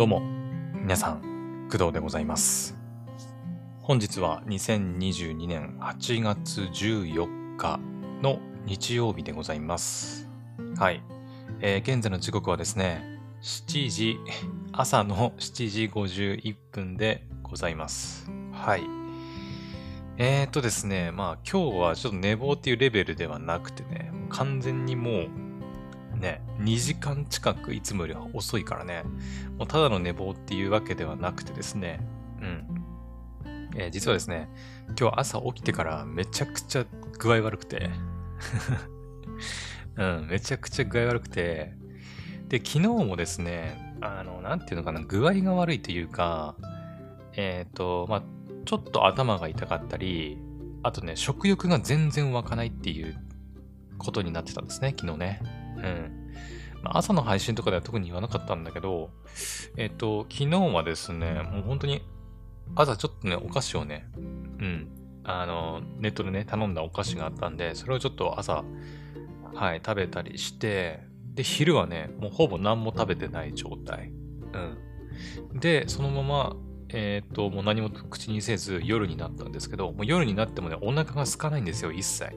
どうも、皆さん、工藤でございます。本日は2022年8月14日の日曜日でございます。はい。えー現在の時刻はですね、7時、朝の7時51分でございます。はい。えーとですね、まあ今日はちょっと寝坊っていうレベルではなくてね、完全にもう、ね、2時間近くいつもより遅いからね、もうただの寝坊っていうわけではなくてですね、うん。えー実はですね、今日朝起きてからめちゃくちゃ具合悪くて、うん、めちゃくちゃ具合悪くて、で、昨日もですね、あの、なんていうのかな、具合が悪いというか、えっ、と、まあ、ちょっと頭が痛かったり、あとね、食欲が全然湧かないっていうことになってたんですね、昨日ね。うん。まあ、朝の配信とかでは特に言わなかったんだけど、えっ、と、昨日はですね、もう本当に朝ちょっとね、お菓子をね、うん、あの、ネットでね、頼んだお菓子があったんで、それをちょっと朝、はい、食べたりして、で、昼はね、もうほぼ何も食べてない状態。うん。で、そのまま、えっ、と、もう何も口にせず夜になったんですけど、もう夜になってもね、お腹が空かないんですよ、一切。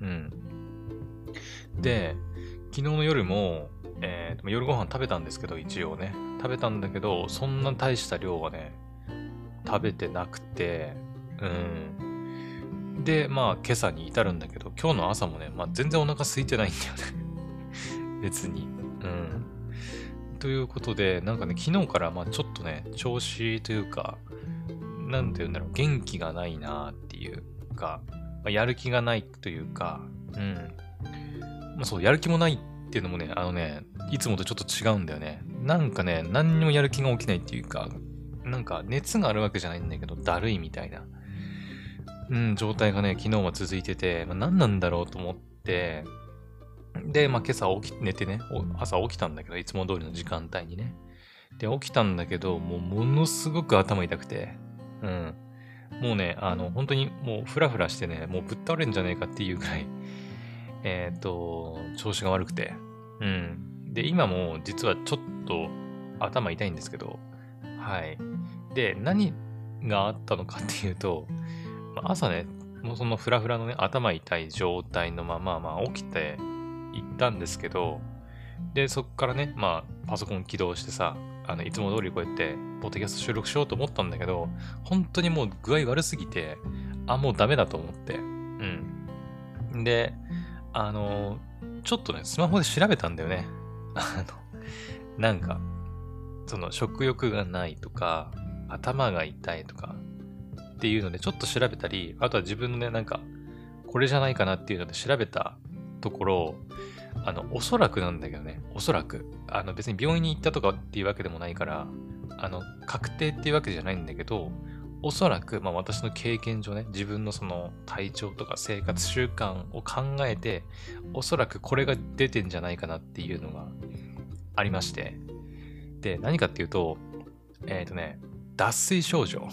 うん。で、昨日の夜も、えーと夜ご飯食べたんですけど、一応ね。食べたんだけど、そんな大した量はね、食べてなくて、うん。で、まあ、今朝に至るんだけど、今日の朝もね、まあ、全然お腹空いてないんだよね。別に。うん。ということで、なんかね、昨日から、まあ、ちょっとね、調子というか、なんて言うんだろう、元気がないなっていうか、まあ、やる気がないというか、うん。そう、やる気もないっていうのもね、あのね、いつもとちょっと違うんだよね。なんかね、何にもやる気が起きないっていうか、なんか熱があるわけじゃないんだけど、だるいみたいな、うん、状態がね、昨日は続いてて、まあ、何なんだろうと思って、で、まあ今朝起き、寝てね、朝起きたんだけど、いつも通りの時間帯にね。で、起きたんだけど、もうものすごく頭痛くて、うん。もうね、あの、本当にもうフラフラしてね、もうぶっ倒れんじゃねえかっていうぐらい、えっ、と、調子が悪くて。うん。で、今も実はちょっと頭痛いんですけど、はい。で、何があったのかっていうと、朝ね、もうそのフラフラのね、頭痛い状態のまま、まあ起きて行ったんですけど、で、そっからね、まあパソコン起動してさ、あの、いつも通りこうやって、ポッドキャスト収録しようと思ったんだけど、本当にもう具合悪すぎて、あ、もうダメだと思って。うん。で、あの、ちょっとね、スマホで調べたんだよね。あの、なんか、その食欲がないとか、頭が痛いとかっていうのでちょっと調べたり、あとは自分のね、なんか、これじゃないかなっていうので調べたところ、あの、おそらくなんだけどね、おそらく、あの別に病院に行ったとかっていうわけでもないから、あの、確定っていうわけじゃないんだけど、おそらく、まあ私の経験上ね、自分のその体調とか生活習慣を考えて、おそらくこれが出てんじゃないかなっていうのがありまして。で、何かっていうと、えっ、とね、脱水症状。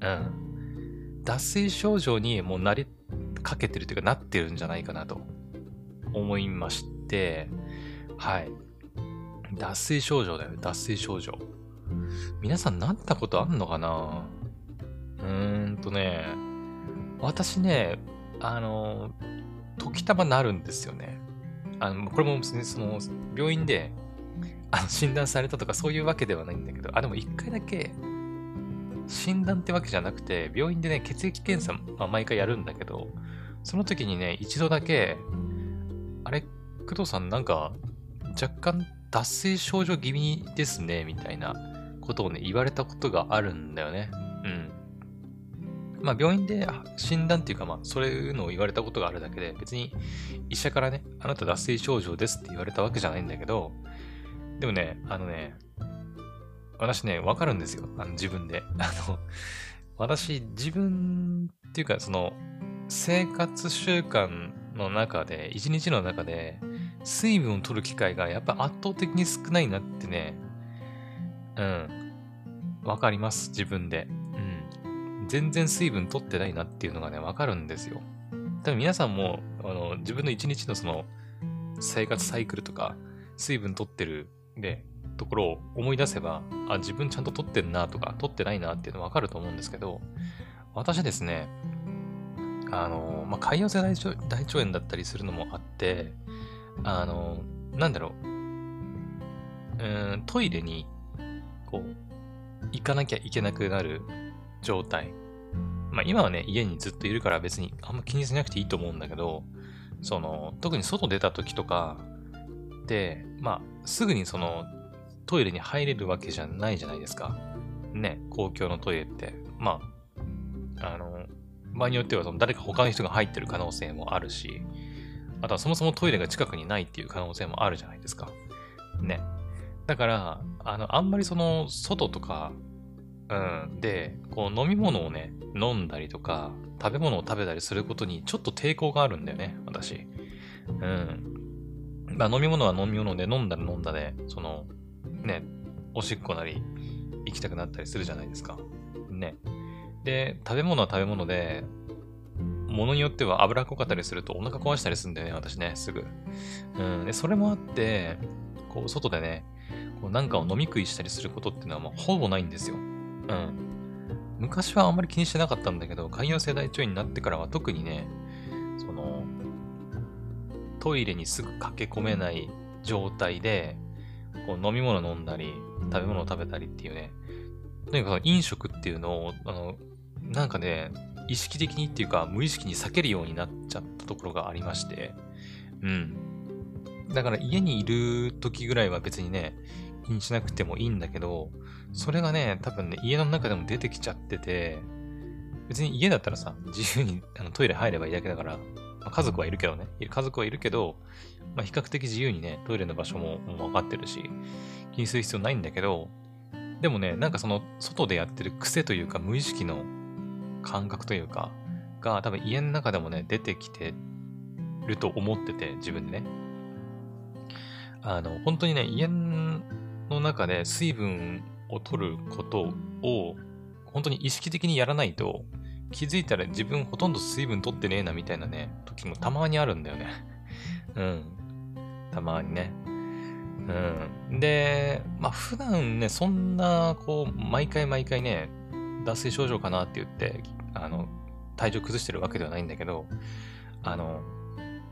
うん。脱水症状にもうなりかけてるというかなってるんじゃないかなと思いまして、はい。脱水症状だよね、脱水症状。皆さんなったことあんのかな？うーんとね、私ね、あの、時たまなるんですよね。あの、これも別にその、病院で、あの診断されたとかそういうわけではないんだけど、あ、でも一回だけ、診断ってわけじゃなくて、病院でね、血液検査、まあ、毎回やるんだけど、その時にね、一度だけ、あれ、工藤さんなんか、若干脱水症状気味ですね、みたいなことをね、言われたことがあるんだよね。まあ、病院で診断っていうか、まあ、そういうのを言われたことがあるだけで、別に医者からね、あなた脱水症状ですって言われたわけじゃないんだけど、でもね、あのね、私ね、わかるんですよ。あの自分で。あの、私、自分っていうか、その、生活習慣の中で、一日の中で、水分を取る機会がやっぱ圧倒的に少ないなってね、うん、わかります、自分で。全然水分取ってないなっていうのがね、わかるんですよ。多分皆さんも、あの、自分の一日のその、生活サイクルとか、水分取ってる、で、ところを思い出せば、あ、自分ちゃんと取ってんなとか、取ってないなっていうのわかると思うんですけど、私ですね、あの、まあ、潰瘍性大腸大腸炎だったりするのもあって、あの、なんだろう、うん、トイレに、こう、行かなきゃいけなくなる状態。まあ、今はね、家にずっといるから別にあんま気にしなくていいと思うんだけど、その、特に外出た時とかで、まあ、すぐにその、トイレに入れるわけじゃないじゃないですか。ね、公共のトイレって。まあ、あの、場合によってはその誰か他の人が入ってる可能性もあるし、あとはそもそもトイレが近くにないっていう可能性もあるじゃないですか。ね。だから、あの、あんまりその、外とか、うん、で、こう飲み物をね、飲んだりとか、食べ物を食べたりすることにちょっと抵抗があるんだよね、私。うん。まあ飲み物は飲み物で飲んだら飲んだで、その、ね、おしっこなり行きたくなったりするじゃないですか。ね。で、食べ物は食べ物で、ものによっては脂っこかったりするとお腹壊したりするんだよね、私ね、すぐ。うん。で、それもあって、こう、外でね、こうなんかを飲み食いしたりすることっていうのはもうほぼないんですよ。うん。昔はあんまり気にしてなかったんだけど、潰瘍性大腸炎になってからは特にね、その、トイレにすぐ駆け込めない状態で、こう飲み物飲んだり、食べ物を食べたりっていうね、とにかく飲食っていうのを、あの、なんかね、意識的にっていうか、無意識に避けるようになっちゃったところがありまして、うん。だから家にいる時ぐらいは別にね、にしなくてもいいんだけど、それがね、多分ね、家の中でも出てきちゃってて、別に家だったらさ、自由にあのトイレ入ればいいだけだから、まあ、家族はいるけどね、家族はいるけど、まあ、比較的自由にね、トイレの場所ももう分かってるし、気にする必要ないんだけど、でもね、なんかその、外でやってる癖というか、無意識の感覚というか、が多分家の中でもね、出てきてると思ってて、自分でね。あの、本当にね、家のの中で水分を取ることを、本当に意識的にやらないと、気づいたら自分ほとんど水分取ってねえなみたいなね、時もたまにあるんだよね。うん。たまにね。うん。で、まあ普段ね、そんな、こう、毎回毎回ね、脱水症状かなって言って、あの、体調崩してるわけではないんだけど、あの、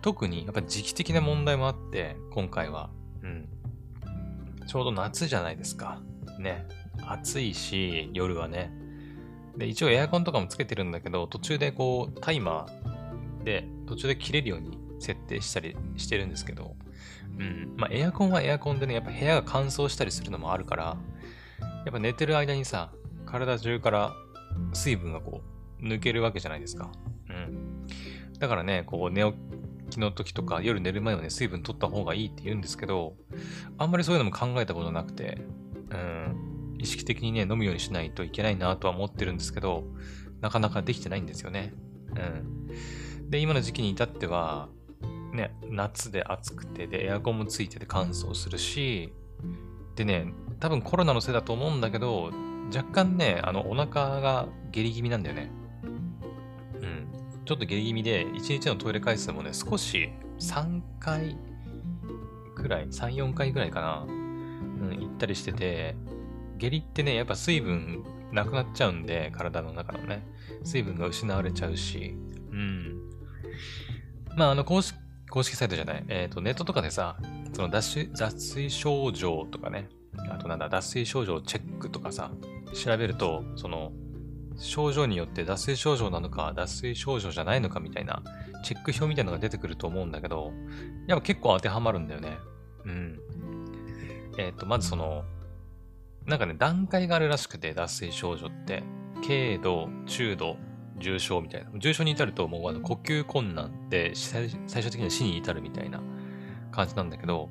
特にやっぱ時期的な問題もあって、今回は。うん。ちょうど夏じゃないですか。ね。暑いし、夜はね。で、一応エアコンとかもつけてるんだけど、途中でこう、タイマーで、途中で切れるように設定したりしてるんですけど、うん。まあ、エアコンはエアコンでね、やっぱ部屋が乾燥したりするのもあるから、やっぱ寝てる間にさ、体中から水分がこう、抜けるわけじゃないですか。うん。だからね、こう、寝起きの時とか、夜寝る前はね、水分取った方がいいって言うんですけど、あんまりそういうのも考えたことなくて、うん。意識的にね、飲むようにしないといけないなとは思ってるんですけど、なかなかできてないんですよね。うん。で、今の時期に至っては、ね、夏で暑くて、で、エアコンもついてて乾燥するし、でね、多分コロナのせいだと思うんだけど、若干ね、あの、お腹が下痢気味なんだよね。ちょっと下痢気味で、1日のトイレ回数もね、少し3回くらい、3、4回くらいかな。うん、行ったりしてて、下痢ってね、やっぱ水分なくなっちゃうんで、体の中のね、水分が失われちゃうし、うん。まあ、あの、公式公式サイトじゃない、えっ、ー、と、ネットとかでさ、その脱水脱水症状とかね、あとなんだ、脱水症状チェックとかさ、調べると、その、症状によって脱水症状なのか、脱水症状じゃないのかみたいな、チェック表みたいなのが出てくると思うんだけど、やっぱ結構当てはまるんだよね。うん。えっ、ー、と、まずその、なんかね、段階があるらしくて、脱水症状って、軽度、中度、重症みたいな。重症に至るともうあの呼吸困難で最終的には死に至るみたいな感じなんだけど、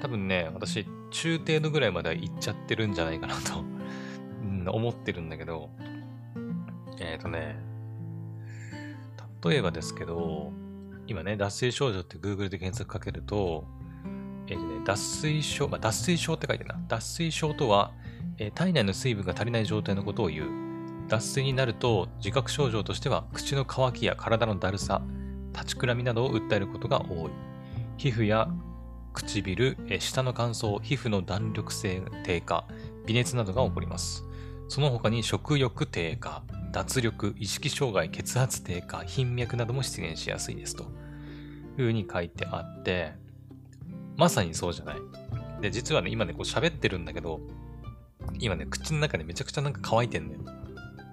多分ね、私、中程度ぐらいまでは行っちゃってるんじゃないかなと、思ってるんだけど、えっ、ー、とね、例えばですけど、今ね、脱水症状って Google で検索かけると、えっ、ー、とね、脱水症、まあ、脱水症って書いてな。脱水症とは、えー、体内の水分が足りない状態のことを言う。脱水になると自覚症状としては口の渇きや体のだるさ、立ちくらみなどを訴えることが多い。皮膚や唇、え舌の乾燥、皮膚の弾力性低下、微熱などが起こります。その他に食欲低下、脱力、意識障害、血圧低下、頻脈なども出現しやすいですと。いう風に書いてあって、まさにそうじゃない。で、実はね、今ね、こう喋ってるんだけど、今ね、口の中でめちゃくちゃなんか乾いてんだよ。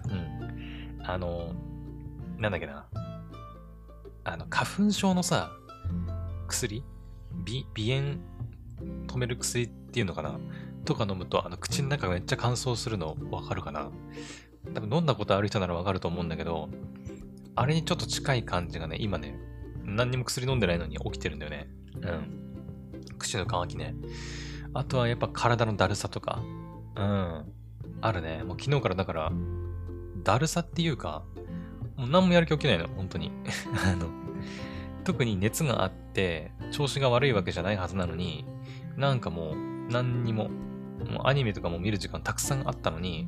うん。あの、なんだっけな。あの、花粉症のさ、薬？鼻炎止める薬っていうのかな？とか飲むと、あの、口の中がめっちゃ乾燥するのわかるかな多分飲んだことある人ならわかると思うんだけど、あれにちょっと近い感じがね、今ね、何にも薬飲んでないのに起きてるんだよね。うん。口の乾きね。あとはやっぱ体のだるさとか。うん。あるね。もう昨日からだから、だるさっていうか、もう何もやる気起きないの、本当に。あの、特に熱があって、調子が悪いわけじゃないはずなのに、なんかもう、何にも、もうアニメとかも見る時間たくさんあったのに、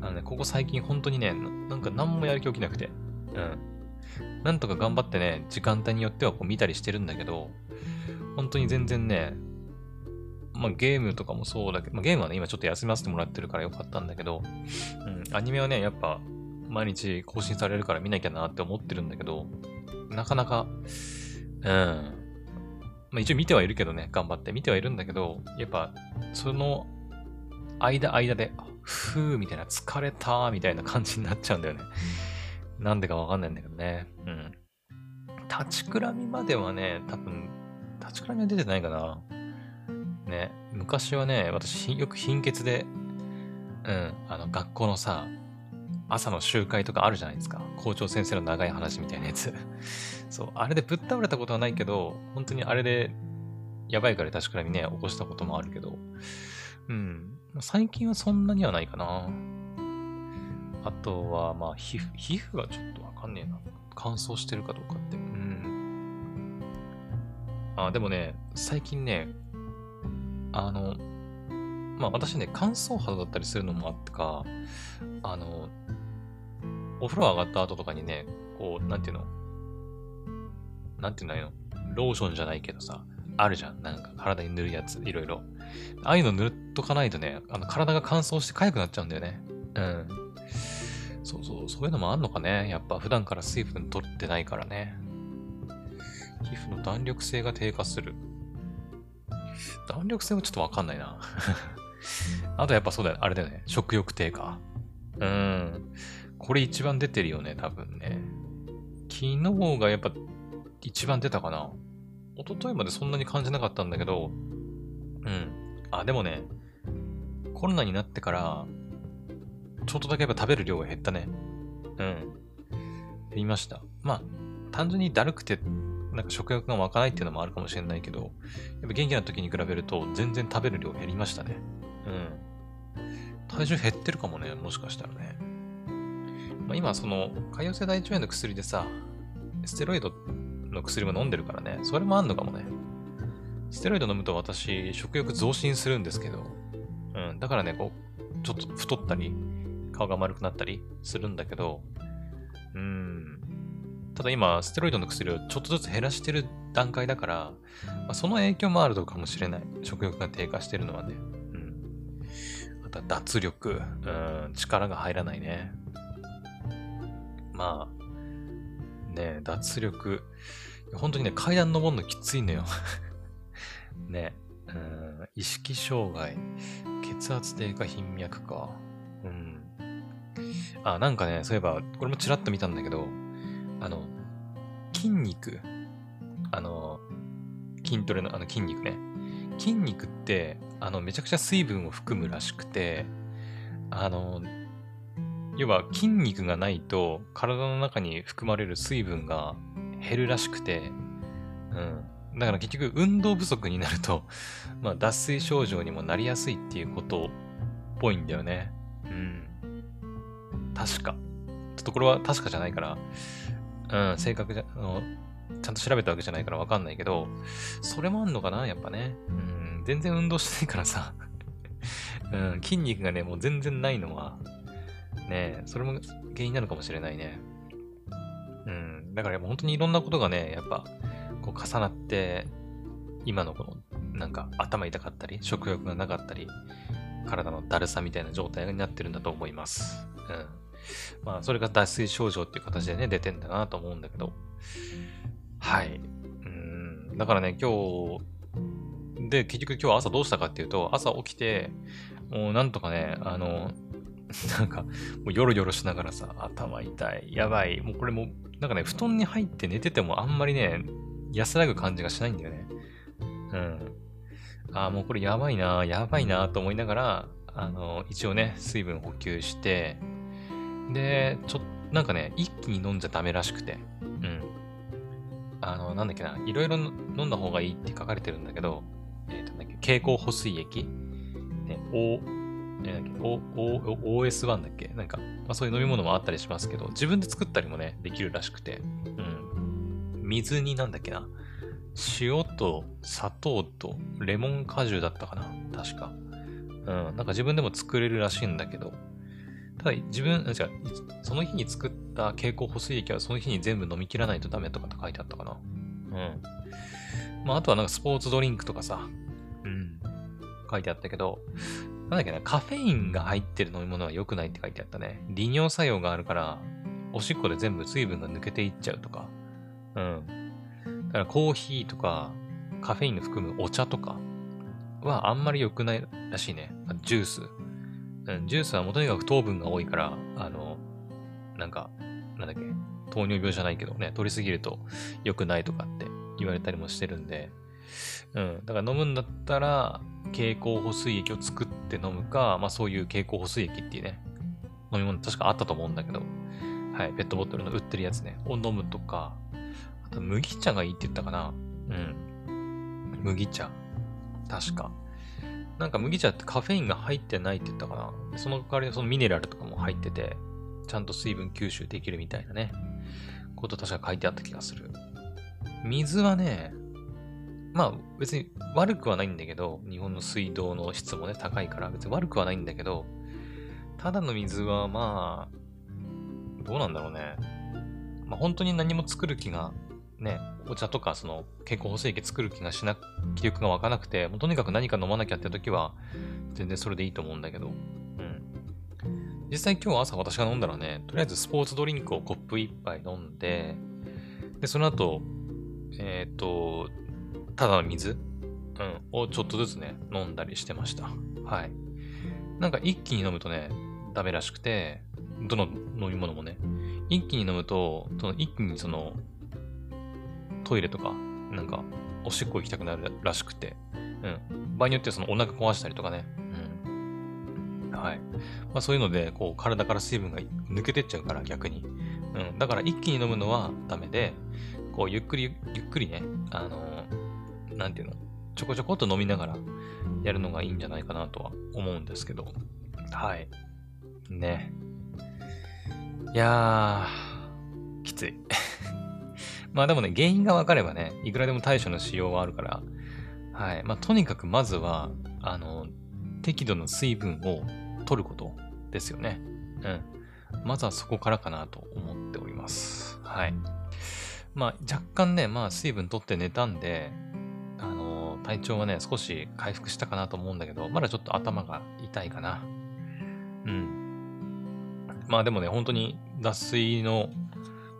あのね、ここ最近本当にね、なんか何もやる気起きなくて、うん。なんとか頑張ってね、時間帯によってはこう見たりしてるんだけど、本当に全然ね、まあゲームとかもそうだけど、まあゲームはね、今ちょっと休ませてもらってるからよかったんだけど、うん、アニメはね、やっぱ毎日更新されるから見なきゃなって思ってるんだけど、なかなか、うん。まあ一応見てはいるけどね、頑張って見てはいるんだけど、やっぱその間間で、ふーみたいな疲れたーみたいな感じになっちゃうんだよね。なんでかわかんないんだけどね。うん。立ちくらみまではね、多分、立ちくらみは出てないかな。ね。昔はね、私よく貧血で、うん、あの、学校のさ、朝の集会とかあるじゃないですか。校長先生の長い話みたいなやつ。そう、あれでぶっ倒れたことはないけど、本当にあれで、やばいから立ちくらみね、起こしたこともあるけど、うん。最近はそんなにはないかな。あとは、まあ、皮膚、皮膚がちょっとわかんねえな。乾燥してるかどうかって。うん。あ、でもね、最近ね、あの、まあ私ね、乾燥肌だったりするのもあってか、あの、お風呂上がった後とかにね、こう、なんていうの？なんていうのローションじゃないけどさ、あるじゃん。なんか体に塗るやつ、いろいろ。ああいうの塗っとかないとね、あの体が乾燥して痒くなっちゃうんだよね。うん。そうそう、そういうのもあんのかね。やっぱ普段から水分取ってないからね。皮膚の弾力性が低下する。弾力性はちょっとわかんないな。あとやっぱそうだよ。あれだよね。食欲低下。うん。これ一番出てるよね、多分ね。昨日がやっぱ一番出たかな。一昨日までそんなに感じなかったんだけど、うん。あ、でもね、コロナになってから、ちょっとだけやっぱ食べる量が減ったね。うん。減りました。まあ、単純にだるくて、なんか食欲が湧かないっていうのもあるかもしれないけど、やっぱ元気な時に比べると全然食べる量減りましたね。うん。体重減ってるかもね、もしかしたらね。まあ、今、その、潰瘍性大腸炎の薬でさ、ステロイドの薬も飲んでるからね、それもあんのかもね。ステロイド飲むと私、食欲増進するんですけど、うん、だからね、こう、ちょっと太ったり、顔が丸くなったりするんだけど、うん、ただ今、ステロイドの薬をちょっとずつ減らしてる段階だから、まあ、その影響もあるのかもしれない。食欲が低下してるのはね。うん。あとは脱力、うん、力が入らないね。まあ、ね脱力。本当にね、階段登るのきついのよ。ね、うん、意識障害、血圧低下、頻脈か。うん。あ、なんかね、そういえば、これもちらっと見たんだけど、あの、筋肉、あの、筋トレのあの筋肉ね。筋肉って、あの、めちゃくちゃ水分を含むらしくて、あの、要は筋肉がないと体の中に含まれる水分が減るらしくて、うん。だから結局運動不足になると、まあ脱水症状にもなりやすいっていうことっぽいんだよね。うん。確か。ちょっとこれは確かじゃないから、うん、正確じゃ、あの、ちゃんと調べたわけじゃないからわかんないけど、それもあんのかなやっぱね。うん、全然運動してないからさ。うん、筋肉がね、もう全然ないのは、ねそれも原因なのかもしれないね。うん、だからもう本当にいろんなことがね、やっぱ、こう重なって、今のこの、なんか頭痛かったり、食欲がなかったり、体のだるさみたいな状態になってるんだと思います。うん。まあ、それが脱水症状っていう形でね、出てんだなと思うんだけど。はい。うん。だからね、今日、で、結局今日は朝どうしたかっていうと、朝起きて、もうなんとかね、あの、なんか、もうヨロヨロしながらさ、頭痛い、やばい。もうこれもう、なんかね、布団に入って寝ててもあんまりね、安らぐ感じがしないんだよね。うん。ああ、もうこれやばいな、やばいなと思いながら、あの、一応ね、水分補給して、で、ちょっと、なんかね、一気に飲んじゃダメらしくて、うん。あの、なんだっけな、いろいろ飲んだ方がいいって書かれてるんだけど、えっ、ー、と、なんだっけ、経口補水液、ね、えー、o o OS1 だっけなんか、まあそういう飲み物もあったりしますけど、自分で作ったりもね、できるらしくて、うん。水になんだっけな、塩と砂糖とレモン果汁だったかな確か。うん。なんか自分でも作れるらしいんだけど、ただ自分、じゃその日に作った蛍光補水液はその日に全部飲み切らないとダメとかって書いてあったかな。うん。まああとはなんかスポーツドリンクとかさ、うん。書いてあったけど、なんだっけな、カフェインが入ってる飲み物は良くないって書いてあったね。利尿作用があるから、おしっこで全部水分が抜けていっちゃうとか。うん。だからコーヒーとか、カフェインの含むお茶とかはあんまり良くないらしいね。ジュース。うん、ジュースはもとにかく糖分が多いから、あの、なんか、なんだっけ、糖尿病じゃないけどね、取りすぎると良くないとかって言われたりもしてるんで、うん、だから飲むんだったら、経口補水液を作って飲むか、まあそういう経口補水液っていうね、飲み物確かあったと思うんだけど、はい、ペットボトルの売ってるやつね、を飲むとか、あと麦茶がいいって言ったかな。うん。麦茶。確か。なんか麦茶ってカフェインが入ってないって言ったかな。その代わりにそのミネラルとかも入ってて、ちゃんと水分吸収できるみたいなね、こと確か書いてあった気がする。水はね、まあ別に悪くはないんだけど、日本の水道の質もね、高いから別に悪くはないんだけど、ただの水はまあ、どうなんだろうね。まあ本当に何も作る気がね、お茶とかその健康補正液作る気がしな、気力が湧かなくて、もうとにかく何か飲まなきゃって時は、全然それでいいと思うんだけど、うん。実際今日朝私が飲んだらね、とりあえずスポーツドリンクをコップ1杯飲んで、で、その後、えっ、ー、と、ただの水、うん、をちょっとずつね、飲んだりしてました。はい。なんか一気に飲むとね、ダメらしくて、どの飲み物もね、一気に飲むと、その一気にそのトイレとか、なんか、おしっこ行きたくなるらしくて、うん。場合によってはそのお腹壊したりとかね、うん。はい。まあそういうので、こう、体から水分が抜けてっちゃうから、逆に。うん。だから一気に飲むのはダメで、こう、ゆっくり、ゆっくりね、あのー、なんていうの、ちょこちょこっと飲みながらやるのがいいんじゃないかなとは思うんですけど。はい。ね。いやー、きつい。まあでもね、原因がわかればね、いくらでも対処のしようはあるから、はい。まあとにかくまずは、あの、適度な水分を取ることですよね。うん。まずはそこからかなと思っております。はい。まあ若干ね、まあ水分取って寝たんで、あの、体調はね、少し回復したかなと思うんだけど、まだちょっと頭が痛いかな。うん。まあでもね、本当に脱水の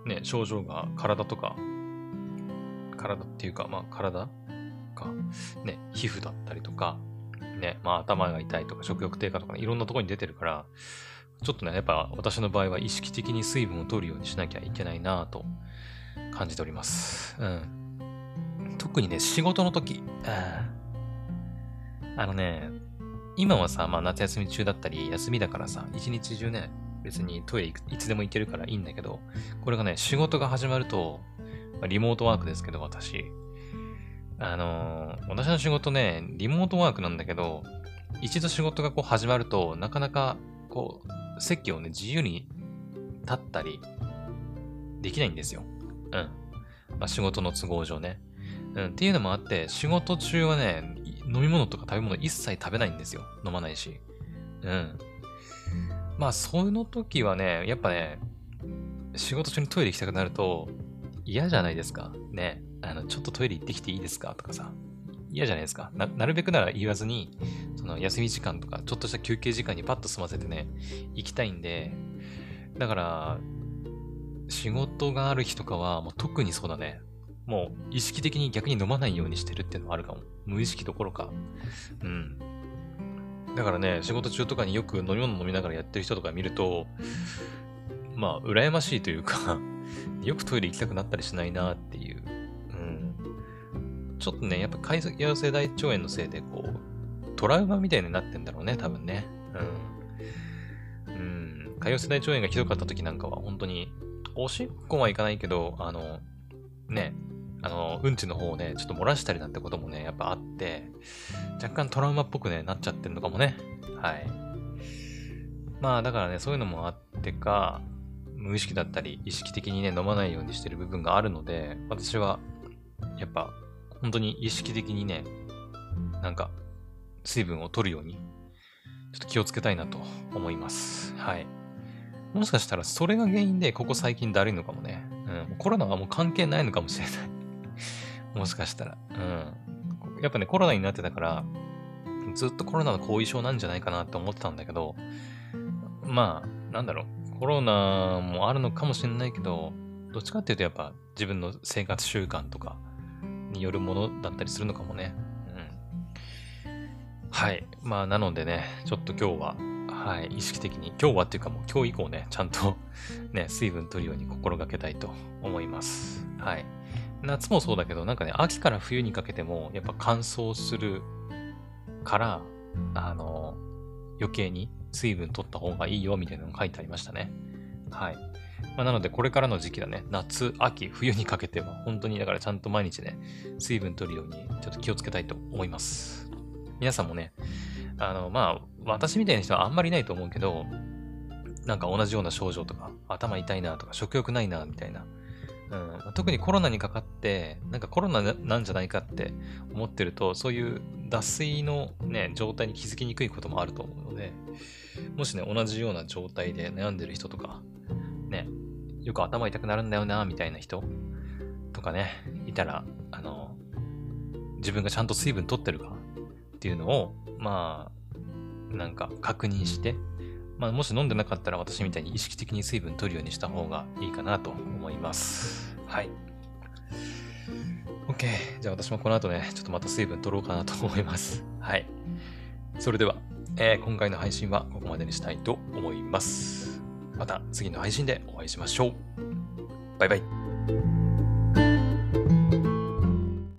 ね、症状が体とか、体っていうか、まあ体か、ね、皮膚だったりとか、ね、まあ頭が痛いとか食欲低下とか、ね、いろんなところに出てるから、ちょっとね、やっぱ私の場合は意識的に水分を取るようにしなきゃいけないなと感じております。うん。特にね、仕事の時、あのね、今はさ、まあ夏休み中だったり、休みだからさ、一日中ね、別にトイレいつでも行けるからいいんだけど、これがね、仕事が始まると、リモートワークですけど、私。あのー、私の仕事ね、リモートワークなんだけど、一度仕事がこう始まると、なかなか、こう、席をね、自由に立ったり、できないんですよ。うん。まあ、仕事の都合上ね。うん。っていうのもあって、仕事中はね、飲み物とか食べ物一切食べないんですよ。飲まないし。うん。まあ、その時はね、やっぱね、仕事中にトイレ行きたくなると嫌じゃないですか。ね。あの、ちょっとトイレ行ってきていいですかとかさ。嫌じゃないですかな。なるべくなら言わずに、その休み時間とか、ちょっとした休憩時間にパッと済ませてね、行きたいんで、だから、仕事がある日とかは、もう特にそうだね。もう意識的に逆に飲まないようにしてるっていうのはあるかも。無意識どころか。うん。だからね、仕事中とかによく飲み物飲みながらやってる人とか見ると、まあ、羨ましいというか よくトイレ行きたくなったりしないなっていう。うん。ちょっとね、やっぱ海洋性大腸炎のせいで、こう、トラウマみたいになってんだろうね、多分ね。うん。うん。潰瘍性大腸炎がひどかった時なんかは、本当に、おしっこはいかないけど、あの、ね、あの、うんちの方をね、ちょっと漏らしたりなんてこともね、やっぱあって、若干トラウマっぽくね、なっちゃってんのかもね。はい。まあ、だからね、そういうのもあってか、無意識だったり、意識的にね、飲まないようにしてる部分があるので、私は、やっぱ、本当に意識的にね、なんか、水分を取るように、ちょっと気をつけたいなと思います。はい。もしかしたらそれが原因でここ最近だるいのかもね。うん。コロナはもう関係ないのかもしれないもしかしたら。うん。やっぱね、コロナになってたから、ずっとコロナの後遺症なんじゃないかなって思ってたんだけど、まあ、なんだろう。コロナもあるのかもしれないけど、どっちかっていうとやっぱ自分の生活習慣とかによるものだったりするのかもね。うん。はい。まあ、なのでね、ちょっと今日は、はい、意識的に、今日はっていうかもう今日以降ね、ちゃんとね、水分取るように心がけたいと思います。はい。夏もそうだけど、なんかね、秋から冬にかけても、やっぱ乾燥するから、あの、余計に水分取った方がいいよ、みたいなのが書いてありましたね。はい。まあ、なので、これからの時期だね、夏、秋、冬にかけては、本当にだからちゃんと毎日ね、水分取るように、ちょっと気をつけたいと思います。皆さんもね、あの、まあ、私みたいな人はあんまりいないと思うけど、なんか同じような症状とか、頭痛いなとか、食欲ないな、みたいなうん、特にコロナにかかって、なんかコロナなんじゃないかって思ってると、そういう脱水のね、状態に気づきにくいこともあると思うので、もしね、同じような状態で悩んでる人とか、ね、よく頭痛くなるんだよな、みたいな人とかね、いたら、あの、自分がちゃんと水分取ってるかっていうのを、まあ、なんか確認して、まあ、もし飲んでなかったら私みたいに意識的に水分取るようにした方がいいかなと思います。はい。OK。じゃあ私もこの後ね、ちょっとまた水分取ろうかなと思います。はい。それでは、えー、今回の配信はここまでにしたいと思います。また次の配信でお会いしましょう。バイバイ。